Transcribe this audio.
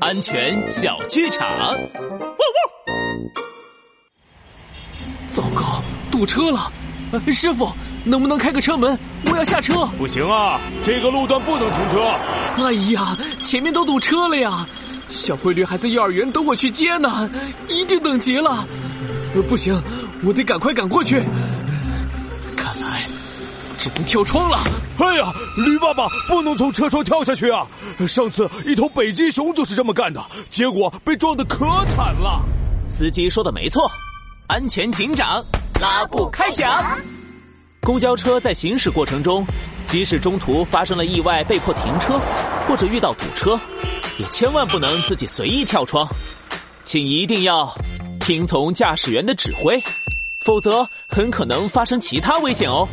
安全小剧场。糟糕，堵车了！师傅，能不能开个车门？我要下车。不行啊，这个路段不能停车。哎呀，前面都堵车了呀！小灰驴还在幼儿园等我去接呢，一定等急了。不行，我得赶快赶过去。只能跳窗了。哎呀，驴爸爸不能从车窗跳下去啊！上次一头北极熊就是这么干的，结果被撞得可惨了。司机说的没错，安全警长拉布开讲。公交车在行驶过程中，即使中途发生了意外被迫停车，或者遇到堵车，也千万不能自己随意跳窗，请一定要听从驾驶员的指挥，否则很可能发生其他危险哦。